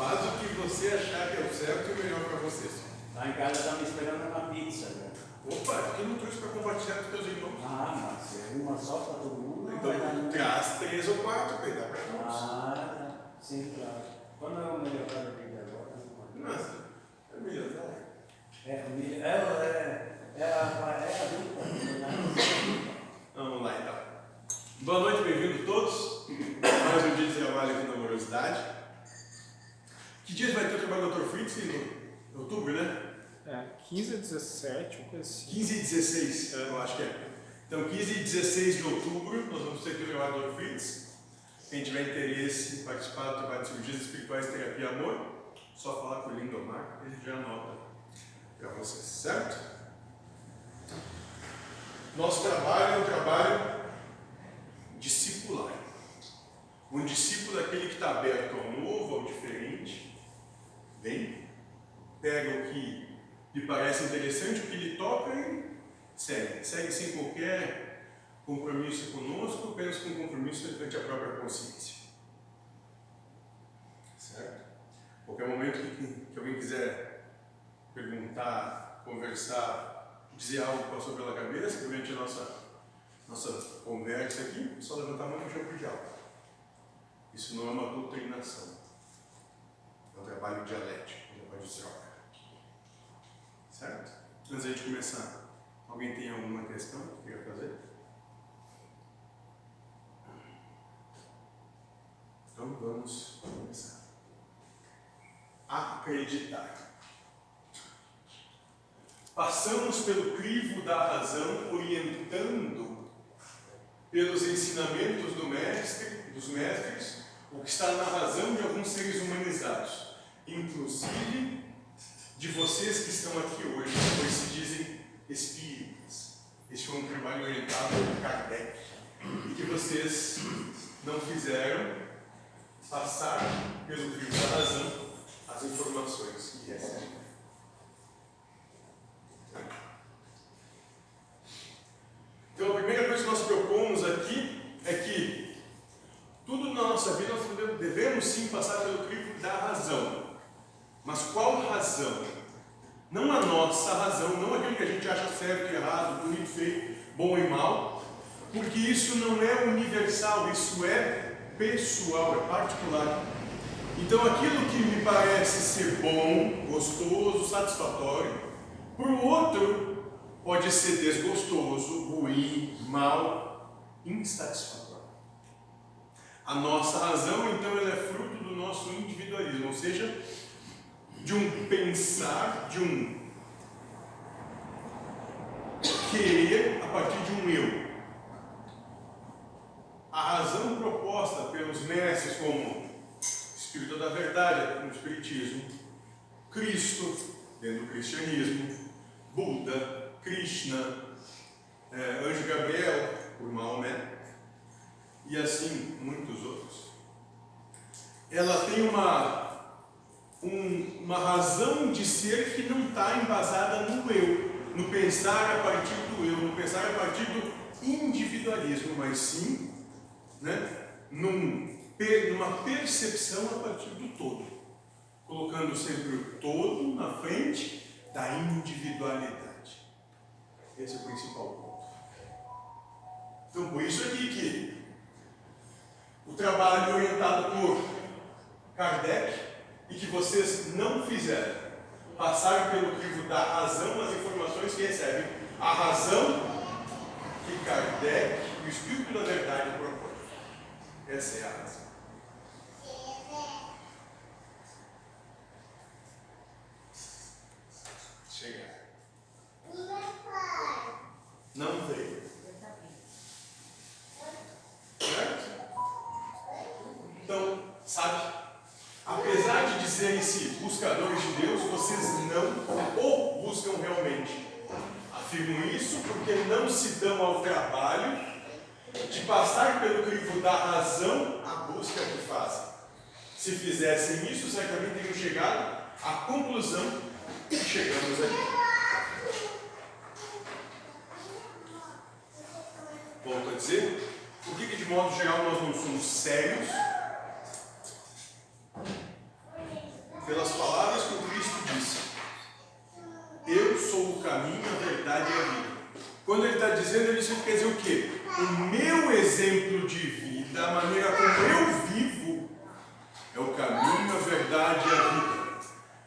Faz o que você achar que é o certo e o melhor para vocês. Lá em casa tá me esperando uma pizza, né? Opa, que não trouxe para compartilhar com teus irmãos? Ah, mas é uma só para todo mundo? Então, traz três ou quatro para dar para todos. Ah, tá. Sim, claro. Quando é o melhor da vida agora? Nossa, é melhor. É, o milho- é, é, é, a- é adulta. né? Vamos lá então. Boa noite, bem-vindos todos. Mais um dia de trabalho aqui na Amorosidade. Que dias vai ter o trabalho do Dr. Fritz? Em outubro, né? É, 15 a 17, uma coisa assim. 15 e 16, eu acho que é. Então, 15 e 16 de outubro, nós vamos ter aqui o trabalho do Dr. Fritz. Quem tiver interesse em participar do trabalho de cirurgias espirituais, terapia e amor, só falar com o Lindomar, ele já anota para vocês, certo? Nosso trabalho é um trabalho discipular. Um discípulo é aquele que está aberto ao novo, ao diferente, vem, pega o que lhe parece interessante, o que lhe toca e segue. Segue sem qualquer compromisso conosco, apenas com compromisso perante a própria consciência. Certo? Qualquer momento que, que alguém quiser perguntar, conversar, dizer algo que passou pela cabeça durante a nossa, nossa conversa aqui, é só levantar a mão e puxar por diálogo. Isso não é uma doutrinação. Um trabalho dialético, um trabalho de troca. Certo? Antes da gente começar, alguém tem alguma questão que queira fazer? Então vamos começar. Acreditar. Passamos pelo crivo da razão, orientando pelos ensinamentos do mestre, dos mestres, o que está na razão de alguns seres humanizados, inclusive de vocês que estão aqui hoje, pois se dizem espíritas. Este foi um trabalho orientado por Kardec e que vocês não fizeram passar pelo crivo da razão as informações que recebem. Então, a primeira coisa que nós propomos aqui é que tudo na nossa vida nós devemos- sim passar pelo crivo. Mas qual razão? Não a nossa razão, não aquilo que a gente acha certo e errado, bonito, feio, bom e mal, porque isso não é universal, isso é pessoal, é particular. Então aquilo que me parece ser bom, gostoso, satisfatório, para o outro pode ser desgostoso, ruim, mal, insatisfatório. A nossa razão, então, é fruto do nosso individualismo, ou seja, de um pensar, de um querer a partir de um eu. A razão proposta pelos mestres como Espírito da Verdade, no Espiritismo, Cristo, dentro do cristianismo, Buda, Krishna, eh, Anjo Gabriel, por Maomé, e assim muitos outros. Ela tem uma um- uma razão de ser que não está embasada no eu, no pensar a partir do eu, no pensar a partir do individualismo, mas sim né, num, numa percepção a partir do todo, colocando sempre o todo na frente da individualidade. Esse é o principal ponto. Então, por isso aqui que o trabalho orientado por Kardec que vocês não fizeram. Passar pelo crivo da razão as informações que recebem. A razão que Kardec e o Espírito da Verdade propõem. Essa é a razão. Chegar. Não veio. Certo? Então, sabe? Apesar de dizerem-se buscadores de Deus, vocês não o buscam realmente. Afirmo isso porque não se dão ao trabalho de passar pelo crivo da razão a busca que fazem. Se fizessem isso, certamente teriam chegado à conclusão que chegamos aqui. Volto a dizer, por que, de modo geral nós não somos sérios pelas palavras que o Cristo disse: Eu sou o caminho, a verdade e a vida. Dizendo, ele quer dizer o quê? O meu exemplo de vida, a maneira como eu vivo, é o caminho, a verdade e a vida.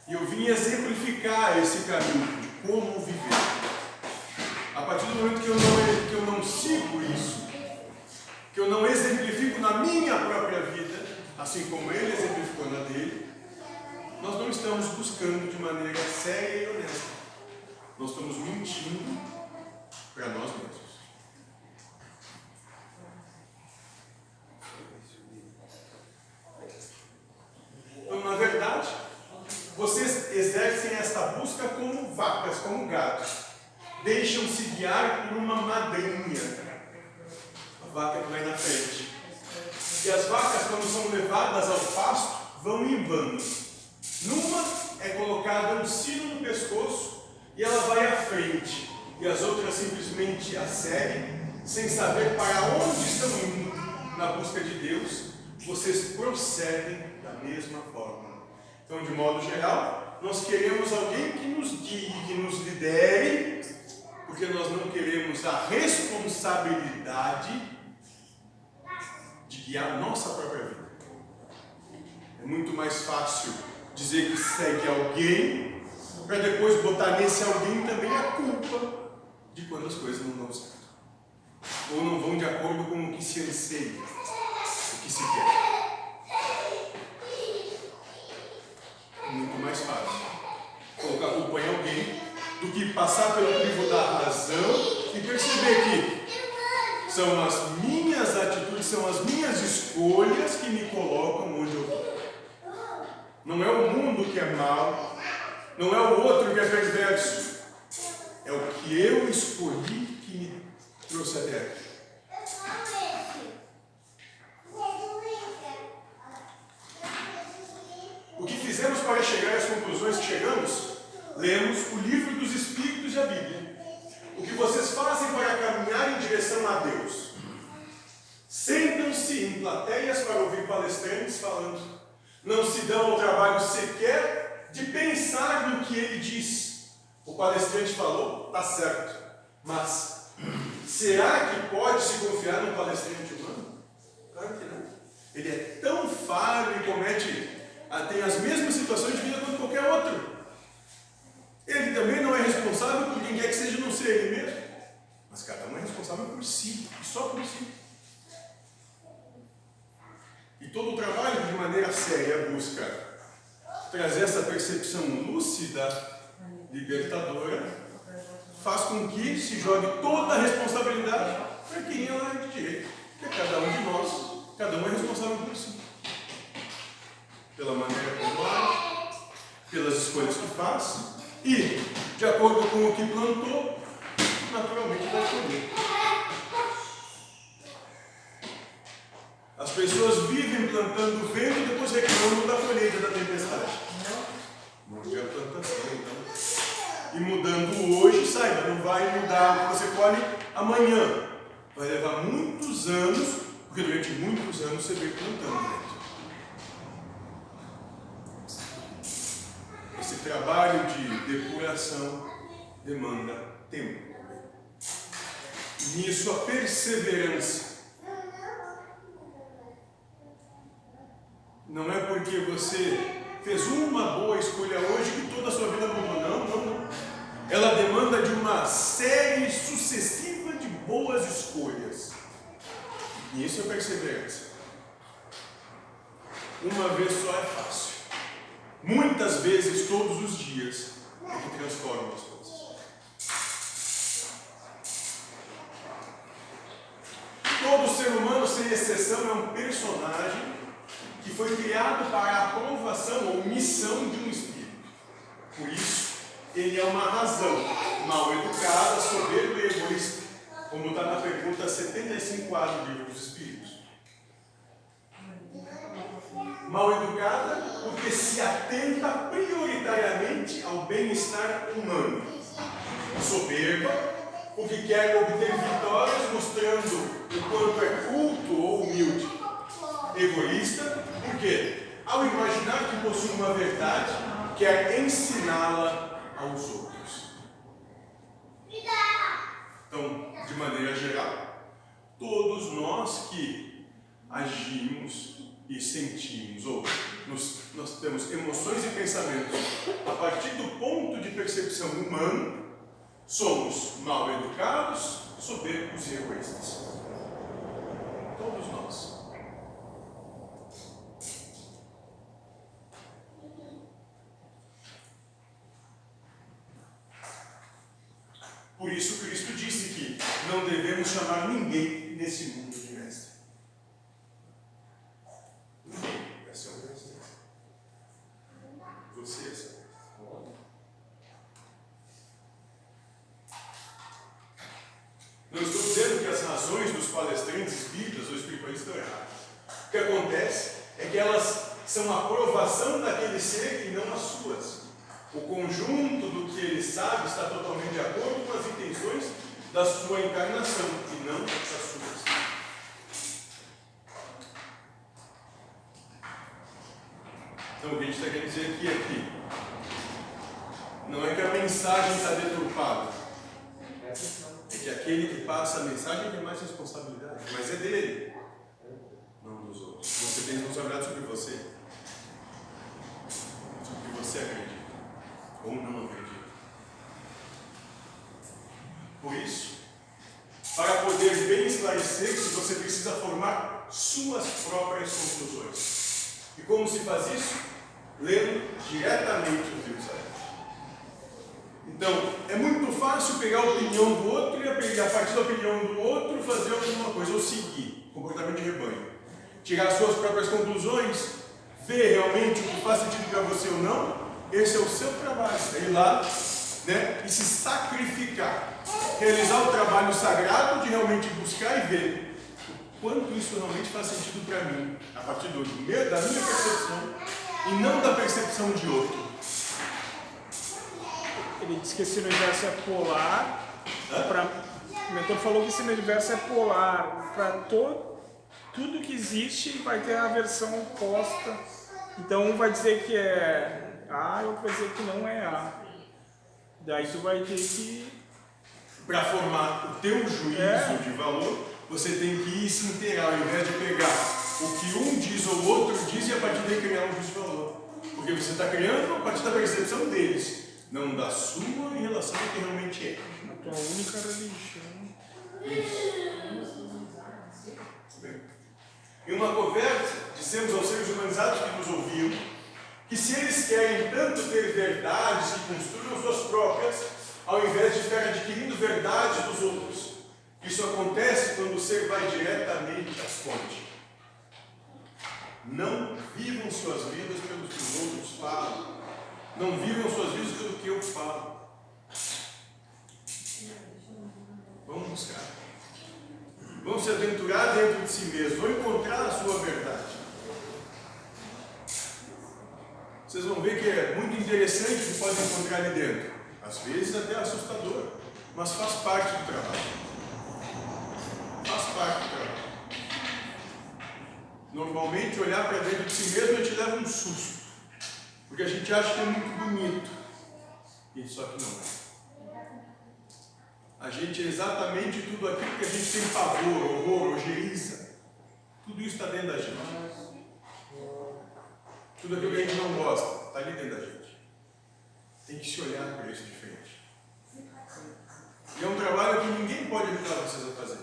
E eu vim exemplificar esse caminho de como viver. A partir do momento que eu não, que eu não sigo isso, que eu não exemplifico na minha própria vida, assim como ele exemplificou na dele, nós não estamos buscando de maneira séria e honesta. Nós estamos mentindo para nós mesmos. Então, na verdade, vocês exercem esta busca como vacas, como gatos. Deixam-se guiar por uma madrinha. A vaca que vai na frente. E as vacas, quando são levadas ao pasto, vão em bandos. Numa é colocada um sino no pescoço e ela vai à frente. E as outras simplesmente a seguem, sem saber para onde estão indo na busca de Deus. Vocês procedem da mesma forma. Então, de modo geral, nós queremos alguém que nos guie, que nos lidere, porque nós não queremos a responsabilidade de guiar nossa própria vida. É muito mais fácil dizer que segue alguém, para depois botar nesse alguém também a culpa de quando as coisas não dão certo. Ou não vão de acordo com o que se anseia, o que se quer. muito mais fácil colocar a culpa em alguém do que passar pelo crivo da razão e perceber que são as minhas atitudes, são as minhas escolhas que me colocam onde eu estou. Não é o mundo que é mal, não é o outro que é perverso, é o que eu escolhi que me trouxe até aqui. O que fizemos para chegar às conclusões que chegamos? Lemos o livro dos Espíritos e a Bíblia. O que vocês fazem para caminhar em direção a Deus? Sentam-se em plateias para ouvir palestrantes falando. Não se dão ao trabalho sequer de pensar no que ele diz. O palestrante falou, está certo. Mas será que pode se confiar num palestrante humano? Claro que não. Ele é tão falho e comete ah, tem as mesmas situações de vida quanto qualquer outro. Ele também não é responsável por quer que seja, não ser ele mesmo. Mas cada um é responsável por si, e só por si. E todo o trabalho, de maneira séria, busca trazer essa percepção lúcida, libertadora, faz com que se jogue toda a responsabilidade para quem ela é de direito. Porque cada um de nós, cada um é responsável por si pela maneira como age, pelas escolhas que faz e, de acordo com o que plantou, naturalmente vai colher. Pessoas vivem plantando vento e depois reclamando da colheita da tempestade. Não a plantação, então. E mudando hoje, saiba, não vai mudar o que você colhe amanhã. Vai levar muitos anos, porque durante muitos anos você vem plantando vento. Esse trabalho de depuração demanda tempo. Nisso a perseverança. Não é porque você fez uma boa escolha hoje que toda a sua vida mudou. Não, não, não. Ela demanda de uma série sucessiva de boas escolhas. E isso é perseverança. Uma vez só é fácil. Muitas vezes, todos os dias, é que transforma as coisas. Todo ser humano, sem exceção, é um personagem que foi criado para a aprovação ou missão de um espírito. Por isso, ele é uma razão mal educada, soberba e egoísta, como está na pergunta 75A do livro dos Espíritos. Mal educada porque se atenta prioritariamente ao bem-estar humano. Soberba porque quer obter vitórias mostrando o quanto é culto ou humilde. Egoísta porque ao imaginar que possui uma verdade, quer ensiná-la aos outros. Então, de maneira geral, todos nós que agimos e sentimos, ou nos, nós temos emoções e pensamentos a partir do ponto de percepção humano, somos mal educados, soberbos e egoístas. Todos nós. Por isso Cristo disse que não devemos chamar ninguém nesse mundo de mestre. Ninguém vai ser um mestre. Você é seu mestre. Não estou dizendo que as razões dos palestrantes espíritas ou espiritualistas estão erradas. O que acontece é que elas são a aprovação daquele ser e não as suas. O conjunto do que ele sabe está totalmente de acordo com as intenções da sua encarnação e não das suas. Então o que a gente está querendo dizer aqui que não é que a mensagem está deturpada, é que aquele que passa a mensagem tem mais responsabilidade, mas é dele, não dos outros. Você tem responsabilidade sobre você, sobre o que você acredita ou não acredita. Por isso, para poder bem esclarecer-se, você precisa formar suas próprias conclusões. E como se faz isso? Lendo diretamente os livros sagrados. Então, é muito fácil pegar a opinião do outro e a partir da opinião do outro fazer alguma coisa, ou seguir, comportamento de rebanho. Tirar suas próprias conclusões, ver realmente o que faz sentido para você ou não, esse é o seu trabalho, é ir lá né, e se sacrificar. Realizar o trabalho sagrado de realmente buscar e ver o quanto isso realmente faz sentido para mim, a partir do meu, da minha percepção e não da percepção de outro. Ele disse que esse universo é polar. Pra, o mentor falou que esse universo é polar. Para todo, tudo que existe vai ter a versão oposta. Então um vai dizer que é A e outro vai dizer que não é A. Daí tu vai ter que. Para formar o teu juízo É. de valor, você tem que ir se inteirar, ao invés de pegar o que um diz ou o outro diz e a partir daí criar um juízo de valor. Porque você está criando a partir da percepção deles, não da sua em relação ao que realmente é. A tua única religião. Em uma conversa, dissemos aos seres humanizados que nos ouviam que se eles querem tanto ter verdades que construam suas próprias, ao invés de ficar adquirindo verdades dos outros, isso acontece quando o ser vai diretamente à fonte. Não vivam suas vidas pelo que os outros falam. Não vivam suas vidas pelo que eu falo. Vamos buscar. Vão se aventurar dentro de si mesmo, vão encontrar a sua verdade. Vocês vão ver que é muito interessante o que podem encontrar ali dentro. Às vezes até assustador, mas faz parte do trabalho. Faz parte do trabalho. Normalmente olhar para dentro de si mesmo gente leva um susto. Porque a gente acha que é muito bonito. E só que não é. A gente é exatamente tudo aquilo que a gente tem pavor, horror, ojeriza. Tudo isso está dentro da gente. Tudo aquilo que a gente não gosta está ali dentro da gente. Tem que se olhar para isso diferente. E é um trabalho que ninguém pode ajudar vocês a fazer.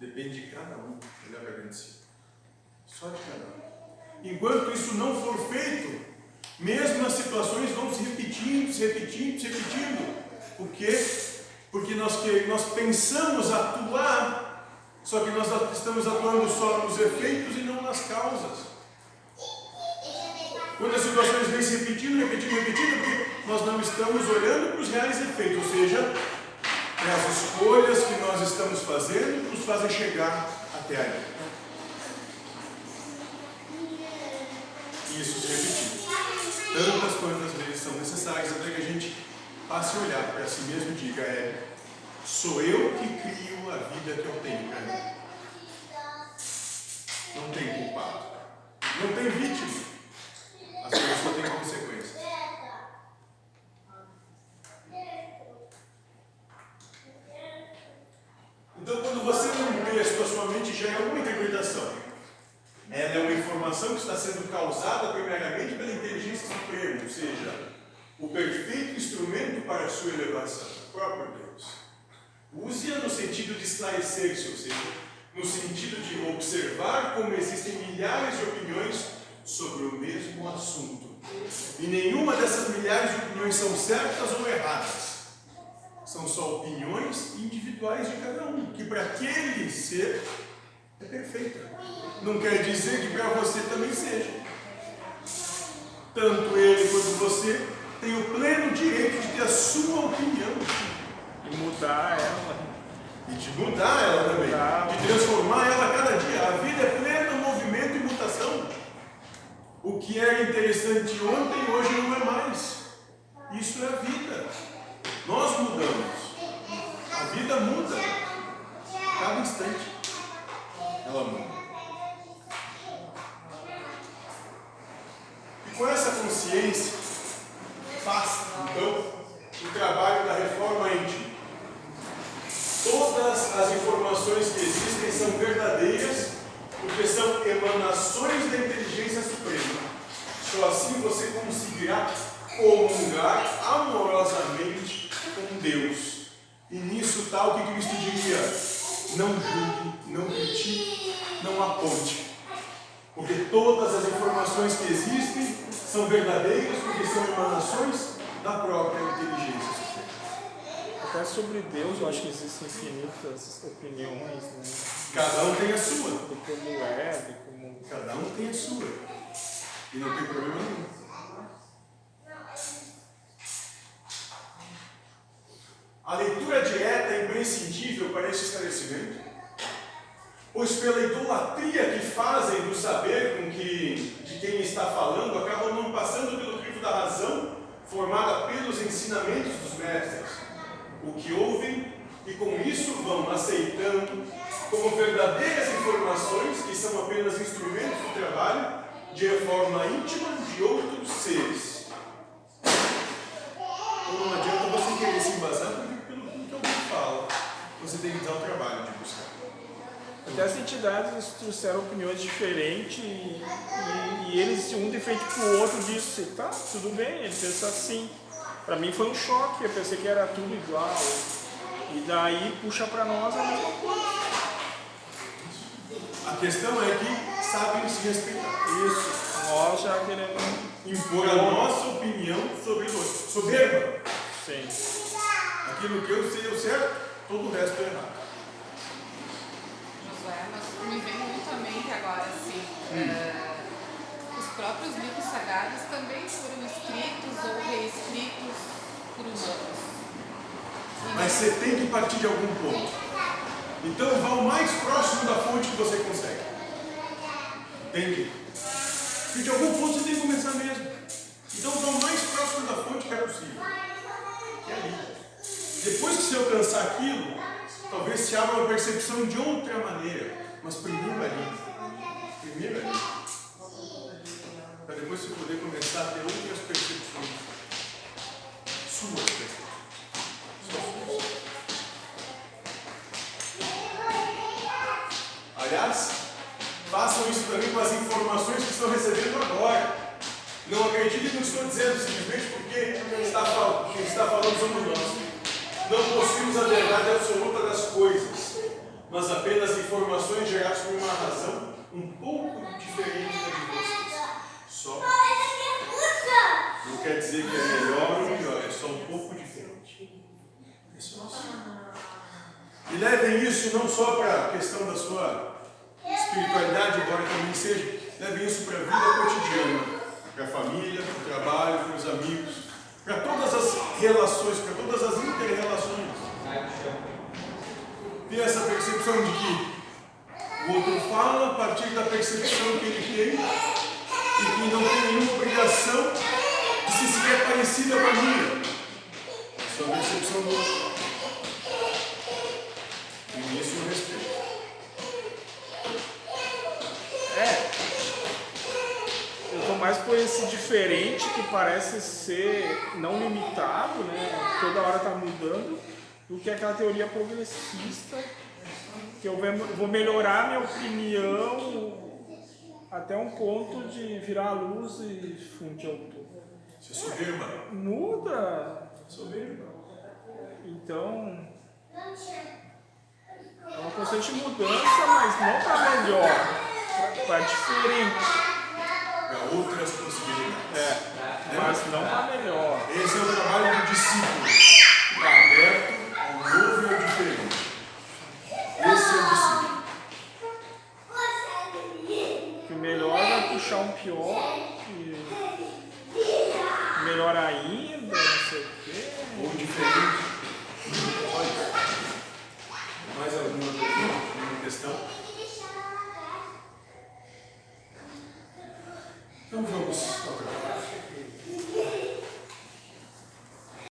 Depende de cada um olhar para de si. Só de cada um. Enquanto isso não for feito, mesmo as situações vão se repetindo, se repetindo, se repetindo. Por quê? Porque nós, que, nós pensamos atuar, só que nós estamos atuando só nos efeitos e não nas causas. Quando as situações vêm se repetindo, repetindo, repetindo, porque nós não estamos olhando para os reais efeitos, ou seja, as escolhas que nós estamos fazendo nos fazem chegar até aí. Isso se repetir. Tantas quantas vezes são necessárias até que a gente passe a olhar para si mesmo e diga: é, sou eu que crio a vida que eu tenho. Não tem culpado. Não tem vítima. As coisas só têm consequências. Então, quando você lê um a sua mente já é uma interpretação. É informação que está sendo causada primeiramente pela inteligência suprema, ou seja, o perfeito instrumento para a sua elevação, o próprio Deus. Use-a no sentido de esclarecer-se, ou seja, no sentido de observar como existem milhares de opiniões sobre o mesmo assunto. E nenhuma dessas milhares de opiniões são certas ou erradas. São só opiniões individuais de cada um, que para aquele ser é perfeita. Não quer dizer que para você também seja. Tanto ele quanto você tem o pleno direito de ter a sua opinião E mudar ela. e de mudar ela também, de transformar ela a cada dia. A vida é plena movimento e mutação. O que era interessante ontem, hoje não é mais. Isso é a vida. Nós mudamos. A vida muda. Cada instante. E com essa consciência, faça, então, o trabalho da reforma íntima. Todas as informações que existem são verdadeiras, porque são emanações da inteligência suprema. Só assim você conseguirá comungar amorosamente com Deus. E nisso o que Cristo diria: não julgue, não critique, não aponte. Porque todas as informações que existem são verdadeiras, porque são emanações da própria inteligência. Até sobre Deus eu acho que existem infinitas opiniões, né? Cada um tem a sua. De como é, de como. Cada um tem a sua. E não tem problema nenhum. A leitura direta é imprescindível para esse esclarecimento, pois pela idolatria que fazem do saber com que de quem está falando, acabam não passando pelo crivo da razão formada pelos ensinamentos dos mestres, o que ouvem e com isso vão aceitando como verdadeiras informações que são apenas instrumentos do trabalho de reforma íntima de outros seres. Então não adianta você querer se embasar pelo que alguém fala. Você tem que dar o trabalho de buscar. Até as entidades trouxeram opiniões diferentes e, e, e eles, um de frente pro outro, disse, tá, tudo bem, ele pensa assim. Para mim foi um choque, eu pensei que era tudo igual. E daí puxa para nós a mesma coisa. A questão é que sabem se respeitar. Isso, nós já queremos. Impor a nossa opinião sobre o outro. Soberba. Sim. Aquilo que eu sei é o certo, todo o resto é errado. Me vem muito à mente agora, assim, eh, os próprios livros sagrados também foram escritos ou reescritos por humanos. E Mas você tem que partir de algum ponto. Então vá o mais próximo da fonte que você consegue. Entende? E de algum ponto você tem que começar mesmo. Então vá o mais próximo da fonte que é possível. Que é ali. Depois que você alcançar aquilo, talvez se abra uma percepção de outra maneira. Mas primeiro ali. Primeiro ali. Para depois você poder começar a ter outras percepções. Suas percepções. Aliás, façam isso também com as informações que estão recebendo agora. Não acreditem no que estou dizendo, simplesmente porque está quem está falando somos nós. Não possuímos a verdade absoluta das coisas, mas apenas informações geradas por uma razão um pouco diferente da de vocês. Só. Não quer dizer que é melhor ou pior, é só um pouco diferente. É só isso. E levem isso não só para a questão da sua espiritualidade, embora também seja, levem isso para a vida cotidiana, para a família, para o trabalho, para os amigos, para todas as relações, para todas as inter-relações. Ter essa percepção de que o outro fala a partir da percepção que ele tem e que não tem nenhuma obrigação de se sequer parecida com a minha. Só a percepção do outro. E nisso eu respeito. É. mais por esse diferente que parece ser não limitado, né? Toda hora está mudando, do que aquela teoria progressista, que eu vou melhorar minha opinião até um ponto de virar a luz e fundir ao todo. Você é soberba. Muda. Soberba. Então, é uma constante mudança, mas não para melhor, para diferente. Para outras possibilidades. É, mas não para melhor. Esse é o trabalho do discípulo. Pior e melhor ainda, não sei o quê. Ou diferente. Mais alguma questão? Então vamos.